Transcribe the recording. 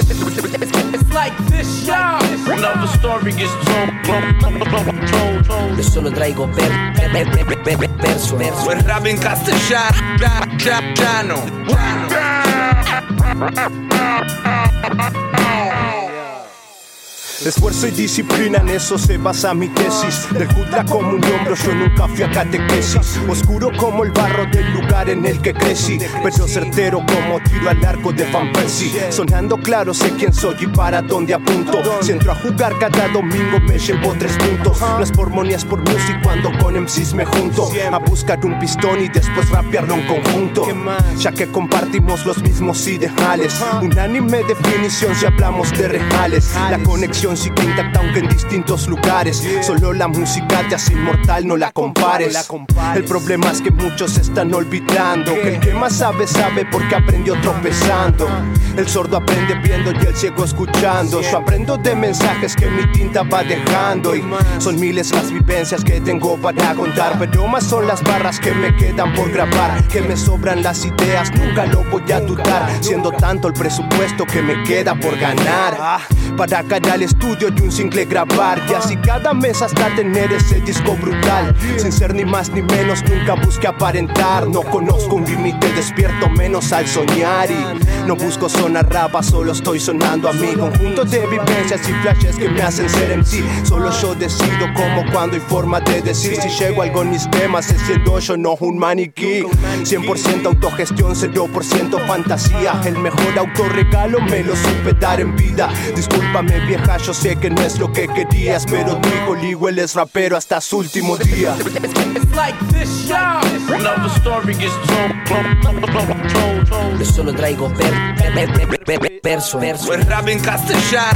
It's like this, y'all. Another story gets told. Yo solo traigo per, per, per, per, per, per, verso, verso. Pues rap en castellano. Esfuerzo y disciplina, en eso se basa mi tesis. Del Judla como un hombro, yo nunca fui a catequesis. Oscuro como el barro del lugar en el que crecí, pero certero como tiro al arco de Van Persie. Sonando claro, sé quién soy y para dónde apunto. Si entro a jugar cada domingo, me llevo tres puntos. No es por money, es por music cuando con MCs me junto. A buscar un pistón y después rapearlo en conjunto. Ya que compartimos los mismos ideales. Unánime definición si hablamos de reales. La conexión sigue intacta aunque en distintos lugares. Solo la música te hace inmortal, no la compares. El problema es que muchos están olvidando. Que el que más sabe sabe porque aprendió tropezando. El sordo aprende viendo y el ciego escuchando. Yo aprendo de mensajes que mi tinta va dejando. Y son miles las vivencias que tengo para contar, pero más son las barras que me quedan por grabar, que me sobran las ideas, nunca lo voy a dudar, siendo tanto el presupuesto que me queda por ganar. Para cada al estudio y un single grabar, y así cada mes hasta tener ese disco brutal. Sin ser ni más ni menos, nunca busque aparentar. No conozco un límite, despierto menos al soñar y no busco sonar rapa, solo estoy sonando a mí. Conjunto de vivencias y flashes que me hacen ser en sí. Solo yo decido cómo, cuándo y forma de decir si llego algo en mis temas, es siendo yo no un maniquí. 100% autogestión, 0% fantasía. El mejor autorregalo me lo supe dar en vida. Discúlpame, vieja, yo sé que no es lo que querías, pero tu hijo Liguel es rapero hasta su último día. It's like this, y'all. Another story gets told. Yo solo traigo per, per, per, per, per, per, verso, verso. Pues rap en castellano.